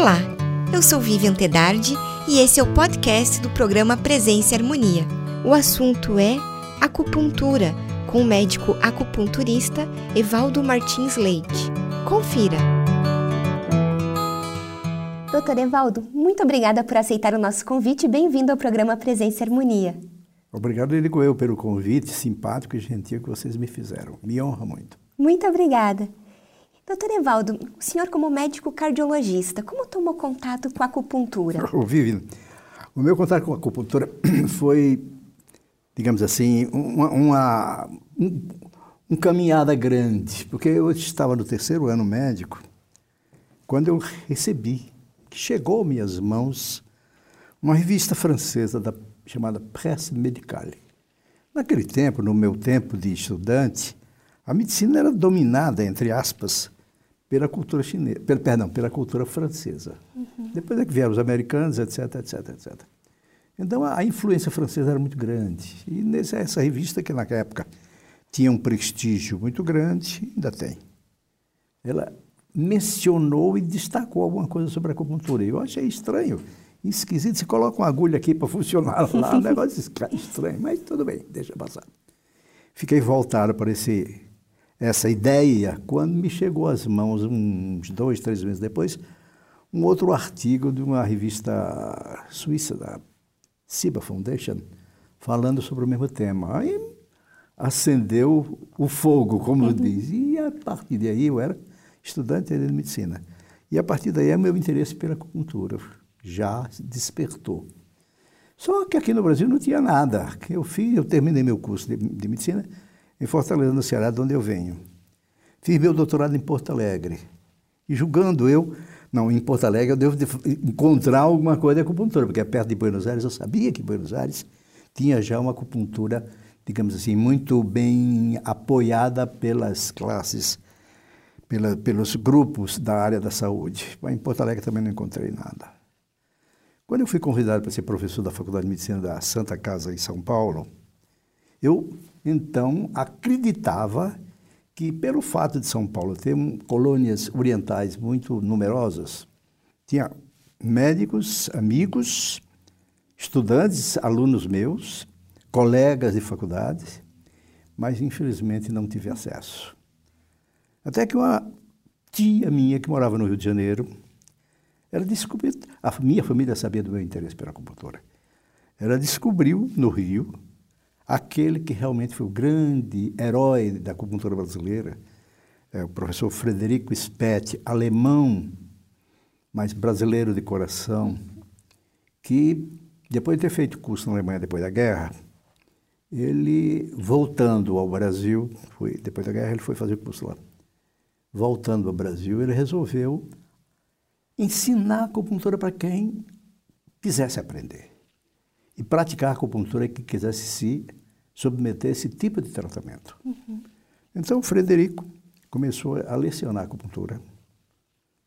Olá, eu sou Vivian Tedardi e esse é o podcast do programa Presença e Harmonia. O assunto é acupuntura, com o médico acupunturista Evaldo Martins Leite. Confira! Doutor Evaldo, muito obrigada por aceitar o nosso convite e bem-vindo ao programa Presença e Harmonia. Obrigado, Eligo, eu, pelo convite simpático e gentil que vocês me fizeram. Me honra muito. Muito obrigada. Doutor Evaldo, o senhor como médico cardiologista, como tomou contato com a acupuntura? Vivi, o meu contato com a acupuntura foi, digamos assim, uma, uma um, um caminhada grande, porque eu estava no terceiro ano médico, quando eu recebi, que chegou às minhas mãos, uma revista francesa da, chamada Presse Médicale. Naquele tempo, no meu tempo de estudante, a medicina era dominada, entre aspas, pela cultura chinesa, pela, perdão, pela cultura francesa. Uhum. Depois é que vieram os americanos, etc, etc, etc. Então a, a influência francesa era muito grande. E nessa essa revista que na época tinha um prestígio muito grande, ainda tem. Ela mencionou e destacou alguma coisa sobre a acupuntura. Eu achei estranho, esquisito. Você coloca uma agulha aqui para funcionar lá, um negócio estranho, mas tudo bem, deixa passar. Fiquei voltado para esse essa ideia quando me chegou às mãos, uns dois, três meses depois, um outro artigo de uma revista suíça, da Ciba Foundation, falando sobre o mesmo tema. Aí acendeu o fogo, como uhum. diz. E a partir daí eu era estudante de medicina. E a partir daí o meu interesse pela acupuntura já despertou. Só que aqui no Brasil não tinha nada. Eu fiz, eu terminei meu curso de, de medicina em Fortaleza, no Ceará, de onde eu venho. Fiz meu doutorado em Porto Alegre. E julgando eu, não, em Porto Alegre eu devo encontrar alguma coisa de acupuntura, porque é perto de Buenos Aires, eu sabia que Buenos Aires tinha já uma acupuntura, digamos assim, muito bem apoiada pelas classes, pela, pelos grupos da área da saúde. Mas em Porto Alegre também não encontrei nada. Quando eu fui convidado para ser professor da Faculdade de Medicina da Santa Casa em São Paulo, eu então acreditava que, pelo fato de São Paulo ter um, colônias orientais muito numerosas, tinha médicos, amigos, estudantes, alunos meus, colegas de faculdade, mas infelizmente não tive acesso. Até que uma tia minha que morava no Rio de Janeiro, ela descobriu, a minha família sabia do meu interesse pela acupuntura. Ela descobriu no Rio aquele que realmente foi o grande herói da acupuntura brasileira, é o professor Frederico Spetti, alemão, mas brasileiro de coração, que depois de ter feito curso na Alemanha depois da guerra, ele voltando ao Brasil, foi, depois da guerra ele foi fazer curso lá. Voltando ao Brasil, ele resolveu ensinar acupuntura para quem quisesse aprender e praticar acupuntura que quisesse se submeter esse tipo de tratamento. Uhum. Então, Frederico começou a lecionar acupuntura,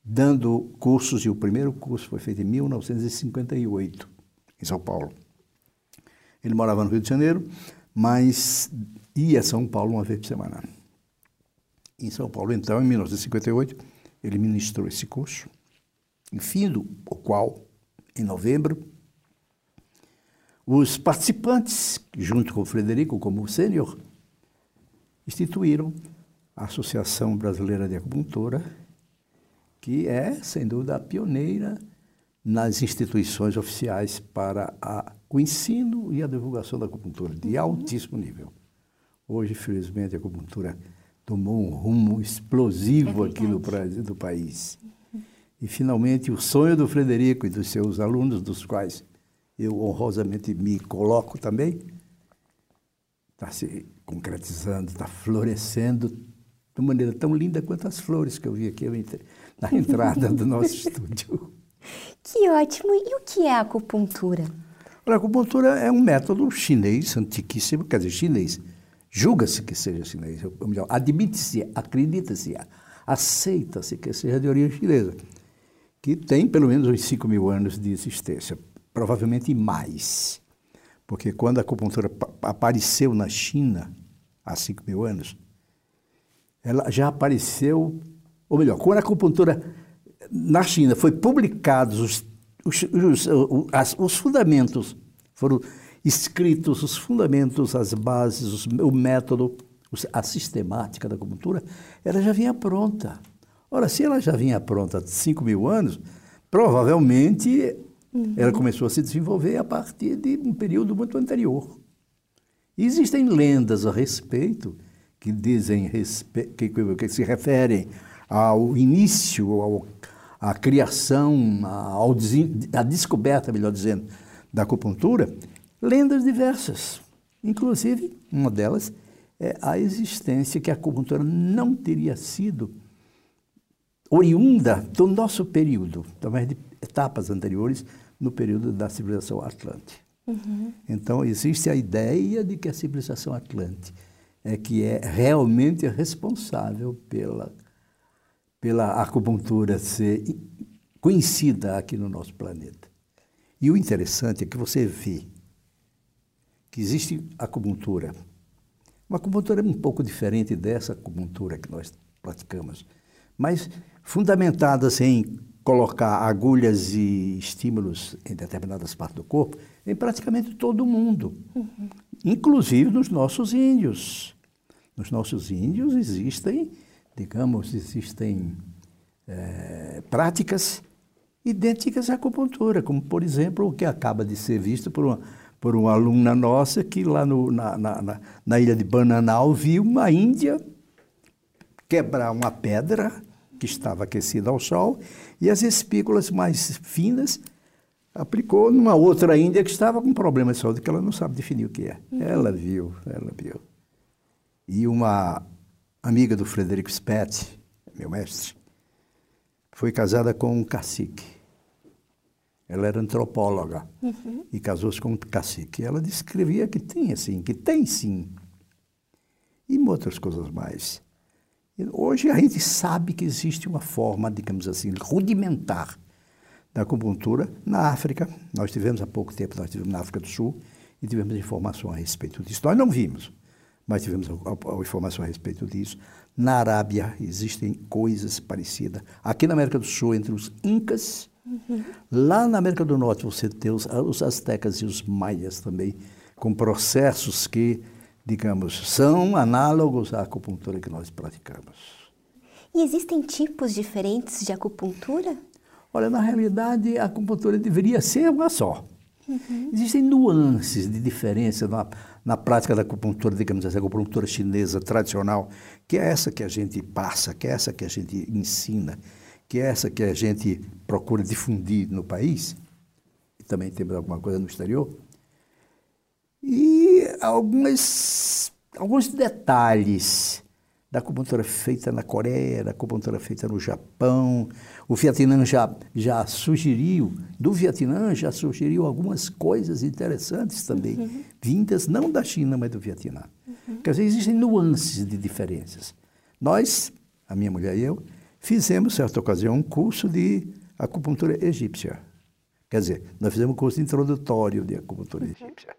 dando cursos, e o primeiro curso foi feito em 1958, em São Paulo. Ele morava no Rio de Janeiro, mas ia a São Paulo uma vez por semana. Em São Paulo, então, em 1958, ele ministrou esse curso, em fim do qual, em novembro, os participantes, junto com o Frederico, como sênior, instituíram a Associação Brasileira de Acupuntura, que é, sem dúvida, a pioneira nas instituições oficiais para a, o ensino e a divulgação da acupuntura, de uhum. altíssimo nível. Hoje, felizmente, a acupuntura tomou um rumo explosivo é aqui no Brasil, do país. E, finalmente, o sonho do Frederico e dos seus alunos, dos quais eu honrosamente me coloco também, está se concretizando, está florescendo de maneira tão linda quanto as flores que eu vi aqui na entrada do nosso estúdio. Que ótimo! E o que é a acupuntura? A acupuntura é um método chinês, antiquíssimo, quer dizer, chinês. Julga-se que seja chinês, ou melhor, admite-se, acredita-se, aceita-se que seja de origem chinesa, que tem pelo menos uns 5 mil anos de existência provavelmente mais. Porque quando a acupuntura apareceu na China, há 5 mil anos, ela já apareceu, ou melhor, quando a acupuntura na China foi publicados os, os, os, os, os fundamentos, foram escritos os fundamentos, as bases, o método, a sistemática da acupuntura, ela já vinha pronta. Ora, se ela já vinha pronta há 5 mil anos, provavelmente uhum. ela começou a se desenvolver a partir de um período muito anterior. Existem lendas a respeito que dizem que, que se referem ao início, ao, à criação, ao, à descoberta, melhor dizendo, da acupuntura, lendas diversas. Inclusive, uma delas é a existência que a acupuntura não teria sido oriunda do nosso período, talvez de etapas anteriores, no período da civilização Atlante. Uhum. Então, existe a ideia de que a civilização Atlante é que é realmente responsável pela, pela acupuntura ser conhecida aqui no nosso planeta. E o interessante é que você vê que existe acupuntura. Uma acupuntura um pouco diferente dessa acupuntura que nós praticamos, mas fundamentadas em colocar agulhas e estímulos em determinadas partes do corpo em praticamente todo o mundo, uhum. inclusive nos nossos índios. Nos nossos índios existem, digamos, existem é, práticas idênticas à acupuntura, como, por exemplo, o que acaba de ser visto por uma, por uma aluna nossa que lá no, na, na, na ilha de Bananal viu uma índia quebrar uma pedra que estava aquecida ao sol, e as espículas mais finas aplicou numa outra índia que estava com problema de saúde, que ela não sabe definir o que é. Uhum. Ela viu, ela viu. E uma amiga do Frederico Spett, meu mestre, foi casada com um cacique. Ela era antropóloga uhum. e casou-se com um cacique. Ela descrevia que tem assim, que tem sim. E outras coisas mais. Hoje a gente sabe que existe uma forma, digamos assim, rudimentar da acupuntura na África. Nós tivemos há pouco tempo, nós tivemos na África do Sul e tivemos informação a respeito disso. Nós não vimos, mas tivemos informação a respeito disso. Na Arábia existem coisas parecidas. Aqui na América do Sul, entre os Incas, uhum. lá na América do Norte você tem os, os Aztecas e os Maias também, com processos que digamos, são análogos à acupuntura que nós praticamos. E existem tipos diferentes de acupuntura? Olha, na realidade, a acupuntura deveria ser uma só. Uhum. Existem nuances de diferença na, na prática da acupuntura, digamos assim, a acupuntura chinesa tradicional, que é essa que a gente passa, que é essa que a gente ensina, que é essa que a gente procura difundir no país, e também temos alguma coisa no exterior e algumas, alguns detalhes da acupuntura feita na Coreia, da acupuntura feita no Japão. O Vietnã já, já sugeriu, do Vietnã já sugeriu algumas coisas interessantes também, uhum. vindas não da China, mas do Vietnã. Uhum. Quer dizer, existem nuances de diferenças. Nós, a minha mulher e eu, fizemos, certa ocasião, um curso de acupuntura egípcia. Quer dizer, nós fizemos um curso introdutório de acupuntura uhum. egípcia.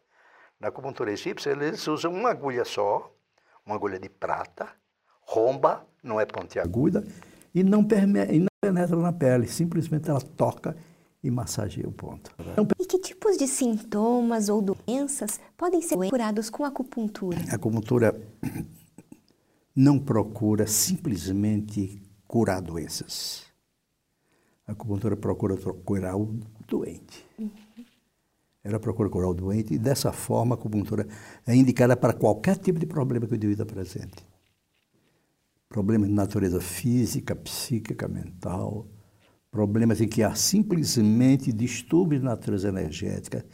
Na acupuntura egípcia, eles usam uma agulha só, uma agulha de prata, romba, não é pontiaguda, e não, e não penetra na pele, simplesmente ela toca e massageia o ponto. E que tipos de sintomas ou doenças podem ser curados com acupuntura? A acupuntura não procura simplesmente curar doenças. A acupuntura procura curar o doente. Uhum. Ela procura curar o doente e dessa forma a acupuntura é indicada para qualquer tipo de problema que o indivíduo apresente. Problemas de natureza física, psíquica, mental, problemas em que há simplesmente distúrbios de natureza energética,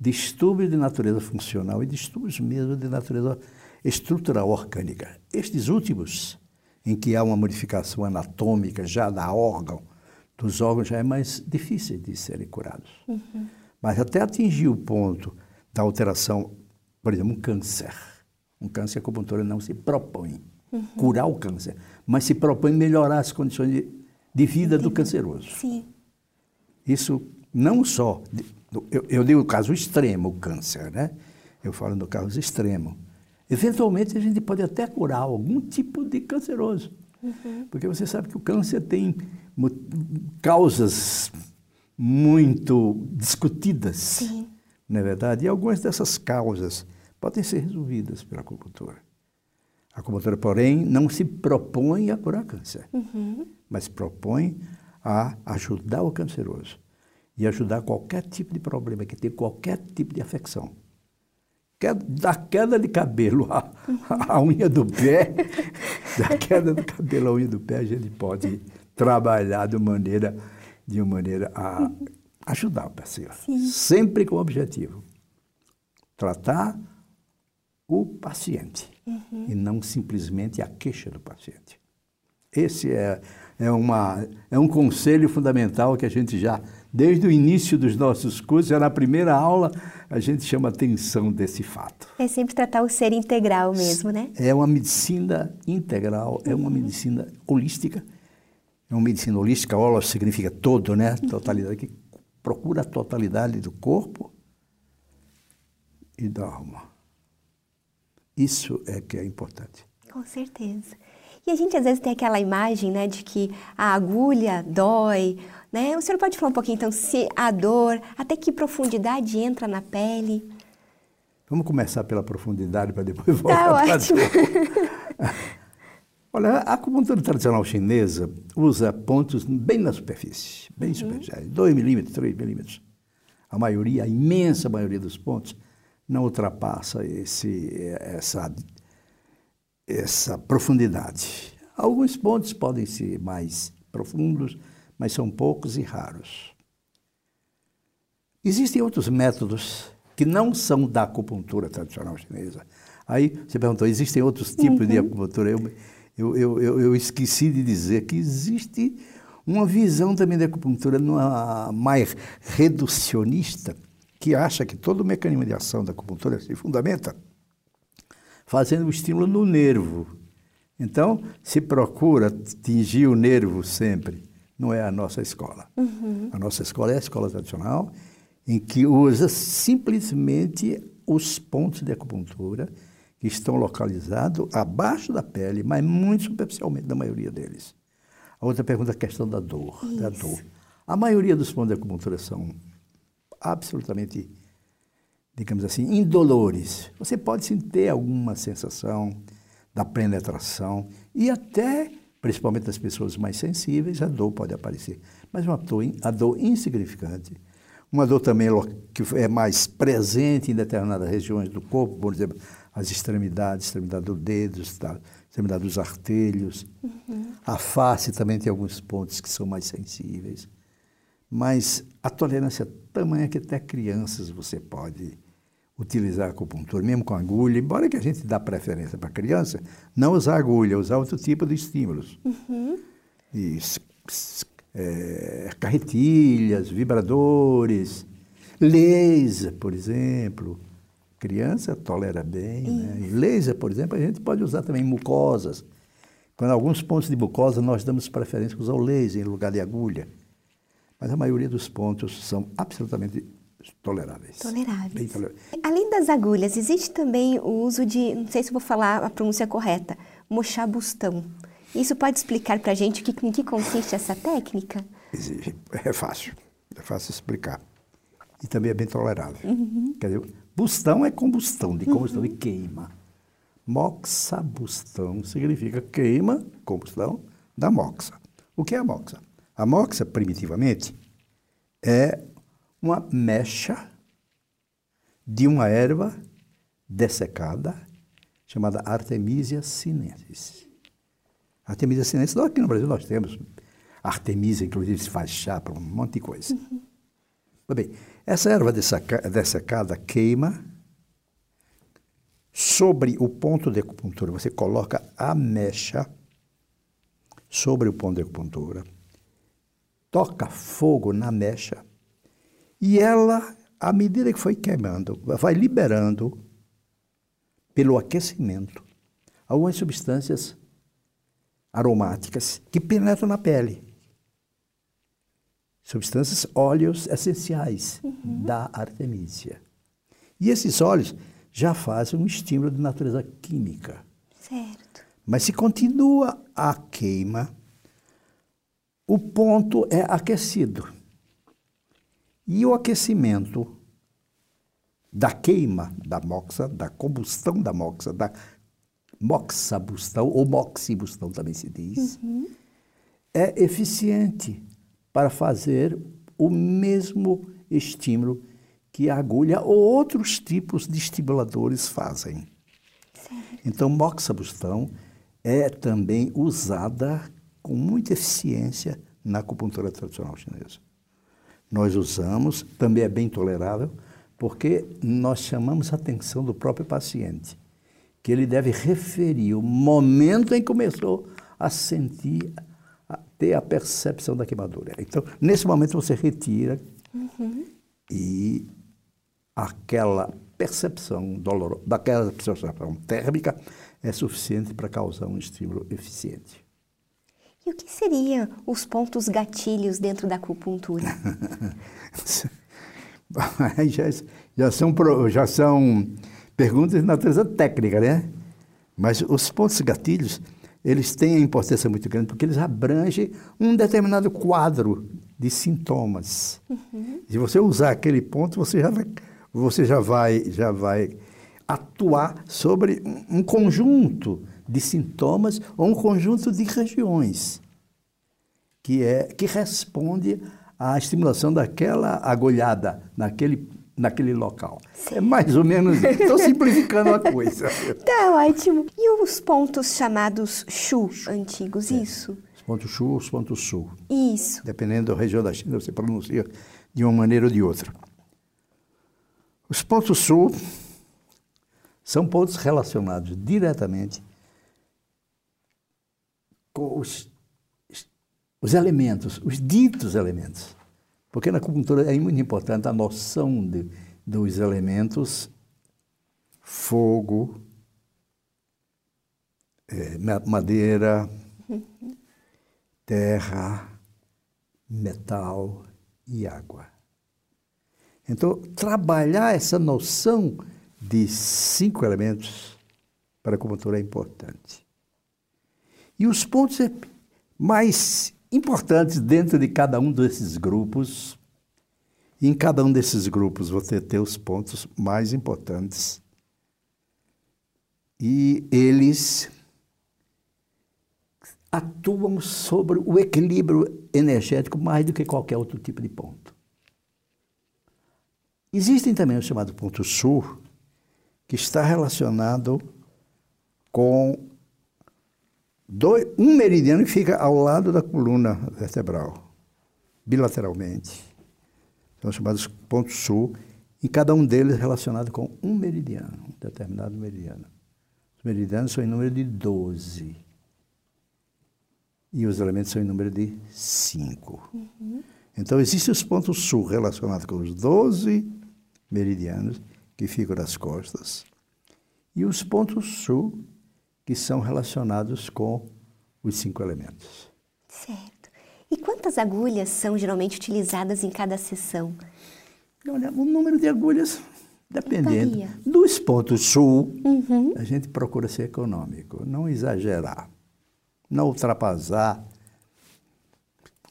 distúrbios de natureza funcional e distúrbios mesmo de natureza estrutural orgânica. Estes últimos, em que há uma modificação anatômica já da órgão, dos órgãos já é mais difícil de serem curados. Uhum. Mas até atingir o ponto da alteração, por exemplo, um câncer. Um câncer, a acupuntura não se propõe uhum. curar o câncer, mas se propõe melhorar as condições de, de vida Entendi. do canceroso. Sim. Isso não só, eu, eu digo o caso extremo, o câncer, né? Eu falo no caso extremo. Eventualmente a gente pode até curar algum tipo de canceroso. Uhum. Porque você sabe que o câncer tem causas muito discutidas, Sim. não é verdade? E algumas dessas causas podem ser resolvidas pela acupuntura. A acupuntura, porém, não se propõe a curar câncer, uhum. mas propõe a ajudar o canceroso e ajudar qualquer tipo de problema que tem qualquer tipo de afecção. Da queda de cabelo à, à unha do pé, da queda do cabelo à unha do pé, a gente pode trabalhar de maneira, de maneira a ajudar o paciente. Sim. Sempre com o objetivo. Tratar o paciente uhum. e não simplesmente a queixa do paciente. Esse é, é, uma, é um conselho fundamental que a gente já, desde o início dos nossos cursos, já na primeira aula, a gente chama atenção desse fato. É sempre tratar o ser integral mesmo, né? É uma medicina integral, é uma uhum. medicina holística. É uma medicina holística, holos significa todo, né? Uhum. Totalidade, que procura a totalidade do corpo e da alma. Isso é que é importante. Com certeza. E a gente às vezes tem aquela imagem, né, de que a agulha dói, né? O senhor pode falar um pouquinho então se a dor, até que profundidade entra na pele? Vamos começar pela profundidade para depois tá voltar tá para Olha, a acupuntura tradicional chinesa usa pontos bem na superfície, bem uhum. superficiais, 2 milímetros, 3 milímetros. A maioria, a imensa maioria dos pontos não ultrapassa esse, essa, essa profundidade. Alguns pontos podem ser mais profundos, mas são poucos e raros. Existem outros métodos que não são da acupuntura tradicional chinesa. Aí você perguntou, existem outros tipos uhum. de acupuntura? Eu, eu, eu, eu, eu esqueci de dizer que existe uma visão também da acupuntura numa, mais reducionista, que acha que todo o mecanismo de ação da acupuntura se fundamenta fazendo o estímulo no nervo. Então, se procura atingir o nervo sempre. Não é a nossa escola. Uhum. A nossa escola é a escola tradicional, em que usa simplesmente os pontos de acupuntura que estão localizados abaixo da pele, mas muito superficialmente, na maioria deles. A outra pergunta é a questão da dor, da dor. A maioria dos pontos de acupuntura são absolutamente, digamos assim, indolores. Você pode sim ter alguma sensação da penetração e até, principalmente nas pessoas mais sensíveis, a dor pode aparecer. Mas uma dor, a dor insignificante, uma dor também que é mais presente em determinadas regiões do corpo, por exemplo, as extremidades, extremidade dos dedos, tá? extremidade dos artelhos. Uhum. A face também tem alguns pontos que são mais sensíveis. Mas a tolerância é tamanha que até crianças você pode utilizar a acupuntura, mesmo com agulha, embora que a gente dá preferência para criança, não usar agulha, usar outro tipo de estímulos. Uhum. E, é, carretilhas, vibradores, laser, por exemplo. Criança tolera bem. Né? laser, por exemplo, a gente pode usar também mucosas. Quando alguns pontos de mucosa, nós damos preferência para usar o laser em lugar de agulha. Mas a maioria dos pontos são absolutamente toleráveis. Toleráveis. toleráveis. Além das agulhas, existe também o uso de, não sei se vou falar a pronúncia correta, mochabustão. Isso pode explicar para a gente que, em que consiste essa técnica? Exige. É fácil. É fácil explicar. E também é bem tolerável. Uhum. Quer dizer, bustão é combustão, de combustão, uhum. de queima. Moxabustão significa queima, combustão, da moxa. O que é a moxa? A moxa, primitivamente, é uma mecha de uma erva dessecada chamada Artemisia sinensis. Artemisia sinensis, aqui no Brasil nós temos Artemisia, inclusive se faz chá para um monte de coisa. Uhum. Bem, essa erva dessecada queima sobre o ponto de acupuntura. Você coloca a mecha sobre o ponto de acupuntura toca fogo na mecha e ela, à medida que foi queimando, vai liberando, pelo aquecimento, algumas substâncias aromáticas que penetram na pele. Substâncias, óleos essenciais uhum. da artemisia. E esses óleos já fazem um estímulo de natureza química. Certo. Mas se continua a queima, o ponto é aquecido. E o aquecimento da queima da moxa, da combustão da moxa, da moxabustão, ou moxibustão também se diz, uhum. é eficiente para fazer o mesmo estímulo que a agulha ou outros tipos de estimuladores fazem. Certo. Então, moxabustão é também usada com muita eficiência na acupuntura tradicional chinesa. Nós usamos, também é bem tolerável, porque nós chamamos a atenção do próprio paciente, que ele deve referir o momento em que começou a sentir, a ter a percepção da queimadura. Então, nesse momento você retira uhum. e aquela percepção dolorosa, daquela percepção térmica é suficiente para causar um estímulo eficiente. E o que seriam os pontos gatilhos dentro da acupuntura? já, já, são, já são perguntas de natureza técnica, né? Mas os pontos gatilhos, eles têm a importância muito grande porque eles abrangem um determinado quadro de sintomas. Uhum. Se você usar aquele ponto, você já vai, você já vai, já vai atuar sobre um conjunto de sintomas ou um conjunto de regiões que é que responde a estimulação daquela agulhada naquele, naquele local. Sim. É mais ou menos isso. Estou simplificando a coisa. Tá ótimo. E os pontos chamados Shu antigos, é. isso? Os pontos Shu, os pontos Sul. Isso. Dependendo da região da China, você pronuncia de uma maneira ou de outra. Os pontos Sul são pontos relacionados diretamente com os os elementos, os ditos elementos. Porque na acupuntura é muito importante a noção de, dos elementos fogo, é, madeira, terra, metal e água. Então, trabalhar essa noção de cinco elementos para a acupuntura é importante. E os pontos mais importantes dentro de cada um desses grupos. E em cada um desses grupos você tem os pontos mais importantes. E eles atuam sobre o equilíbrio energético mais do que qualquer outro tipo de ponto. Existem também o chamado ponto sul, que está relacionado com Dois, um meridiano que fica ao lado da coluna vertebral, bilateralmente. São chamados pontos sul, e cada um deles relacionado com um meridiano, um determinado meridiano. Os meridianos são em número de 12. E os elementos são em número de 5. Uhum. Então, existem os pontos sul relacionados com os 12 meridianos que ficam nas costas. E os pontos sul que são relacionados com os cinco elementos. Certo. E quantas agulhas são geralmente utilizadas em cada sessão? Olha, o número de agulhas, dependendo Varia. dos pontos sul, uhum. a gente procura ser econômico, não exagerar, não ultrapassar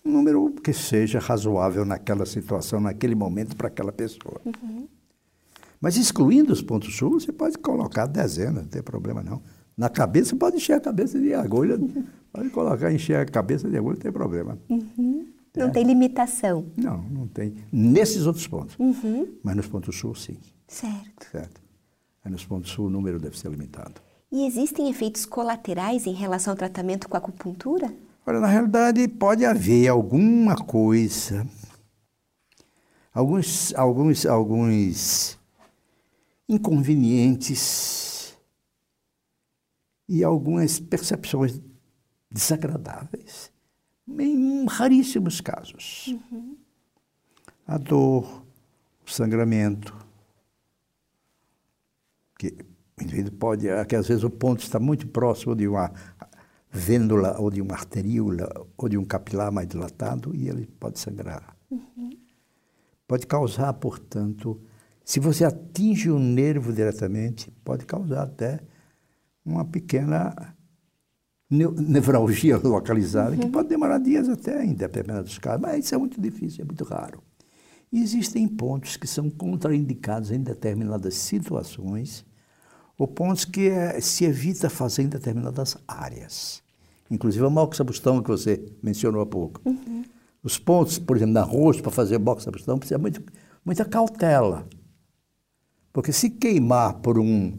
um número que seja razoável naquela situação, naquele momento para aquela pessoa. Uhum. Mas excluindo os pontos sul, você pode colocar dezenas, não tem problema não. Na cabeça pode encher a cabeça de agulha, pode colocar, encher a cabeça de agulha, não tem problema. Uhum. Não é. tem limitação. Não, não tem. Nesses outros pontos. Uhum. Mas nos pontos sul, sim. Certo. Certo. Aí nos pontos sul o número deve ser limitado. E existem efeitos colaterais em relação ao tratamento com acupuntura? Olha, na realidade pode haver alguma coisa, alguns, alguns, alguns inconvenientes e algumas percepções desagradáveis, em raríssimos casos. Uhum. A dor, o sangramento, que o indivíduo pode, que às vezes o ponto está muito próximo de uma vêndula ou de uma arteríola ou de um capilar mais dilatado e ele pode sangrar. Uhum. Pode causar, portanto, se você atinge o nervo diretamente, pode causar até uma pequena nevralgia localizada, uhum. que pode demorar dias até em determinados casos, mas isso é muito difícil, é muito raro. E existem pontos que são contraindicados em determinadas situações, ou pontos que é, se evita fazer em determinadas áreas. Inclusive a moxabustão que você mencionou há pouco. Uhum. Os pontos, por exemplo, na rosto, para fazer moxabustão, precisa muito, muita cautela. Porque se queimar por um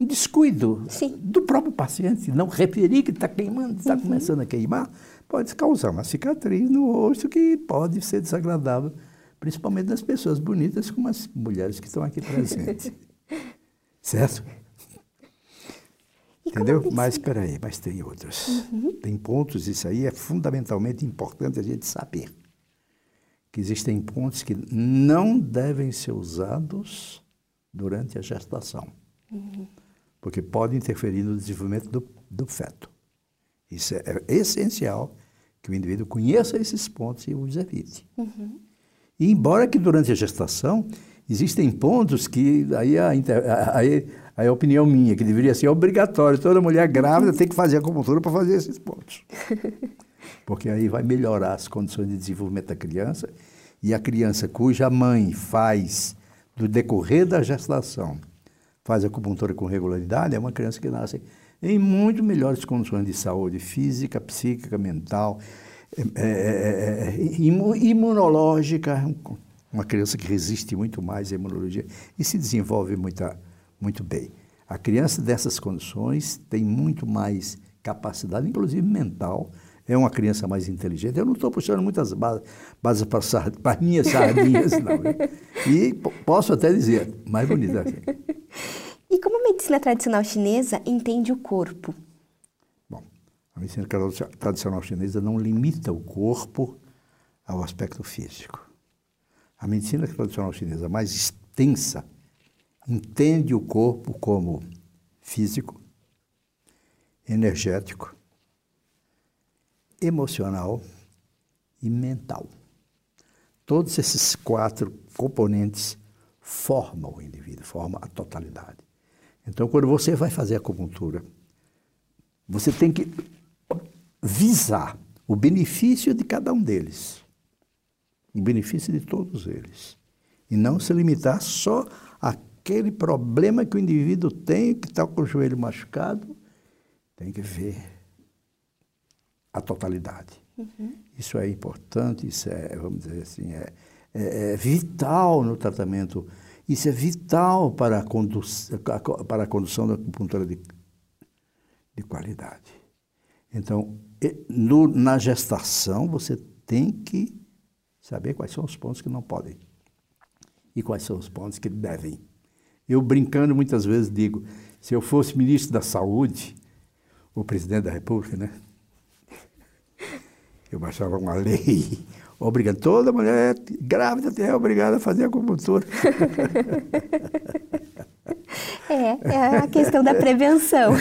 descuido Sim. do próprio paciente, não referir que está queimando, está uhum. começando a queimar, pode causar uma cicatriz no rosto que pode ser desagradável, principalmente das pessoas bonitas como as mulheres que estão aqui presentes. certo? Entendeu? Mas espera aí, mas tem outros. Uhum. Tem pontos, isso aí é fundamentalmente importante a gente saber. Que existem pontos que não devem ser usados durante a gestação. Uhum porque pode interferir no desenvolvimento do, do feto. Isso é, é, essencial que o indivíduo conheça esses pontos e os evite. Uhum. E embora que durante a gestação existem pontos que aí a, aí, aí a opinião minha que deveria ser obrigatório toda mulher grávida tem que fazer acupuntura para fazer esses pontos, porque aí vai melhorar as condições de desenvolvimento da criança e a criança cuja mãe faz do decorrer da gestação faz acupuntura com regularidade, é uma criança que nasce em muito melhores condições de saúde física, psíquica, mental, é, é, é, é imunológica, uma criança que resiste muito mais à imunologia e se desenvolve muito, muito bem. A criança dessas condições tem muito mais capacidade, inclusive mental, é uma criança mais inteligente. Eu não estou puxando muitas bases, bases para minhas sardinhas, não. E posso até dizer, mais bonita. E como a medicina tradicional chinesa entende o corpo? Bom, a medicina tradicional chinesa não limita o corpo ao aspecto físico. A medicina tradicional chinesa mais extensa entende o corpo como físico, energético, emocional e mental. Todos esses quatro componentes formam o indivíduo, formam a totalidade. Então, quando você vai fazer acupuntura, você tem que visar o benefício de cada um deles, o benefício de todos eles, e não se limitar só àquele problema que o indivíduo tem, que está com o joelho machucado, tem que ver a totalidade. Uhum. Isso é importante, isso é, vamos dizer assim, é, é, é, vital no tratamento, isso é vital para a, condu para a condução da acupuntura de, de qualidade. Então, no, na gestação, você tem que saber quais são os pontos que não podem e quais são os pontos que devem. Eu, brincando, muitas vezes digo: se eu fosse ministro da Saúde, o presidente da República, né? Eu baixava uma lei obrigando toda mulher grávida é obrigada a fazer acupuntura. É, é a questão da prevenção.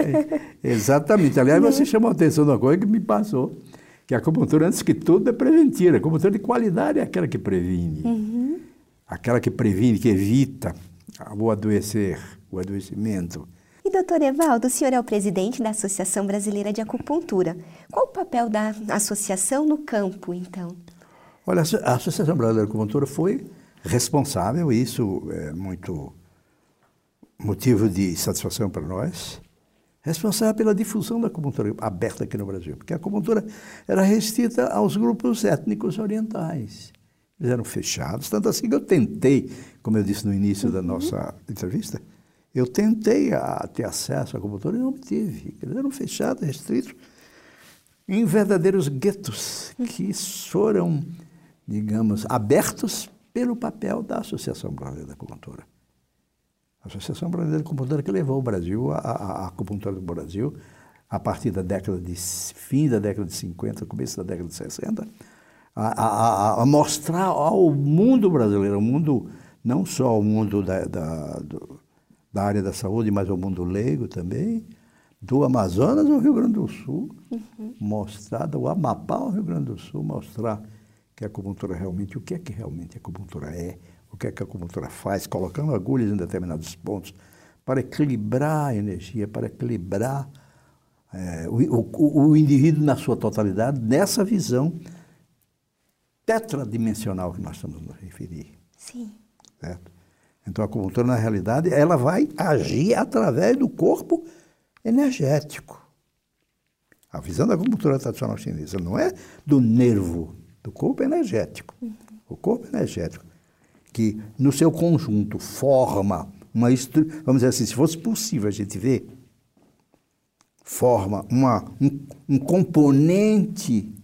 Exatamente. Aliás, você chamou a atenção de uma coisa que me passou, que a acupuntura, antes que tudo, é preventiva. A acupuntura de qualidade é aquela que previne. Uhum. Aquela que previne, que evita o adoecer, o adoecimento. E, doutor Evaldo, o senhor é o presidente da Associação Brasileira de Acupuntura. Qual o papel da associação no campo, então? Olha, a Associação Brasileira de Acupuntura foi responsável, e isso é muito motivo de satisfação para nós, responsável pela difusão da acupuntura aberta aqui no Brasil, porque a acupuntura era restrita aos grupos étnicos orientais. Eles eram fechados, tanto assim que eu tentei, como eu disse no início uhum. da nossa entrevista, eu tentei a, ter acesso à acupuntura e não obtive. Eles eram fechados, restritos, em verdadeiros guetos que foram, digamos, abertos pelo papel da Associação Brasileira da Acupuntura. A Associação Brasileira da Acupuntura que levou o Brasil, a, a, a acupuntura do Brasil, a partir da década de fim da década de 50, começo da década de 60, a, a, a, mostrar ao mundo brasileiro, ao mundo não só ao mundo da, da do, da área da saúde, mas ao mundo leigo também, do Amazonas ao Rio Grande do Sul, uhum. mostrar, do Amapá ao Rio Grande do Sul, mostrar que a acupuntura realmente, o que é que realmente a acupuntura é, o que é que a acupuntura faz, colocando agulhas em determinados pontos para equilibrar a energia, para equilibrar é, o, o, o indivíduo na sua totalidade, nessa visão tetradimensional que nós estamos nos referir. Sim. Certo? Então a acupuntura, na realidade, ela vai agir através do corpo energético. A visão da acupuntura tradicional chinesa não é do nervo, do corpo energético. Uhum. O corpo energético, que no seu conjunto forma uma estrutura, vamos dizer assim, se fosse possível a gente ver, forma uma, um, um componente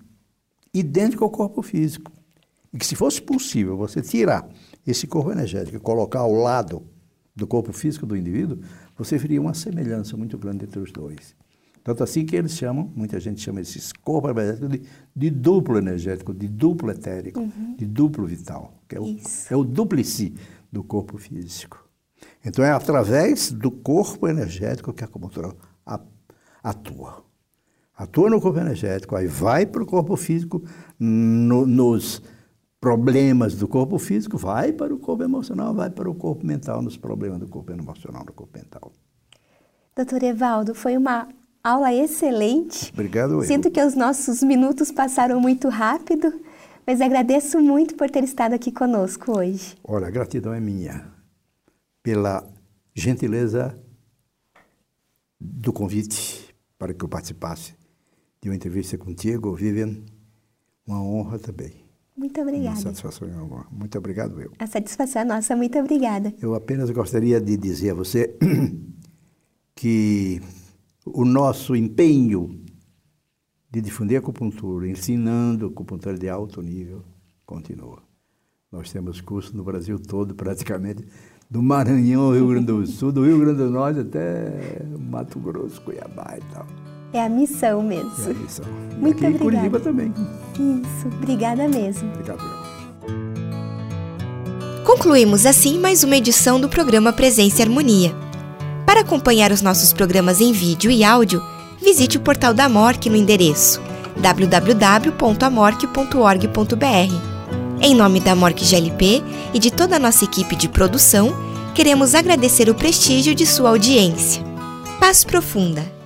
idêntico ao corpo físico. E que se fosse possível você tirar esse corpo energético e colocar ao lado do corpo físico do indivíduo, você veria uma semelhança muito grande entre os dois. Tanto assim que eles chamam, muita gente chama esses corpos energéticos de, de duplo energético, de duplo etérico, uhum. de duplo vital, que é o, é o duplici do corpo físico. Então é através do corpo energético que a acupuntura atua. Atua no corpo energético, aí vai para o corpo físico, no, nos problemas do corpo físico, vai para o corpo emocional, vai para o corpo mental, nos problemas do corpo emocional, do corpo mental. Doutor Evaldo, foi uma aula excelente. Obrigado. Eu. Sinto que os nossos minutos passaram muito rápido, mas agradeço muito por ter estado aqui conosco hoje. Olha, a gratidão é minha pela gentileza do convite para que eu participasse de uma entrevista contigo, Vivian. Uma honra também. Muito obrigada. Uma satisfação enorme. Muito obrigado, eu. A satisfação é nossa. Muito obrigada. Eu apenas gostaria de dizer a você que o nosso empenho de difundir a acupuntura, ensinando acupuntura de alto nível, continua. Nós temos curso no Brasil todo, praticamente, do Maranhão, Rio Grande do Sul, do Rio Grande do Norte até Mato Grosso, Cuiabá e tal. É a missão mesmo. É a missão. E Muito aqui obrigada. em Curitiba também. Isso, obrigada mesmo. Obrigado. Concluímos assim mais uma edição do programa Presença e Harmonia. Para acompanhar os nossos programas em vídeo e áudio, visite o portal da MORC no endereço www.amorc.org.br. Em nome da MORC GLP e de toda a nossa equipe de produção, queremos agradecer o prestígio de sua audiência. Paz profunda!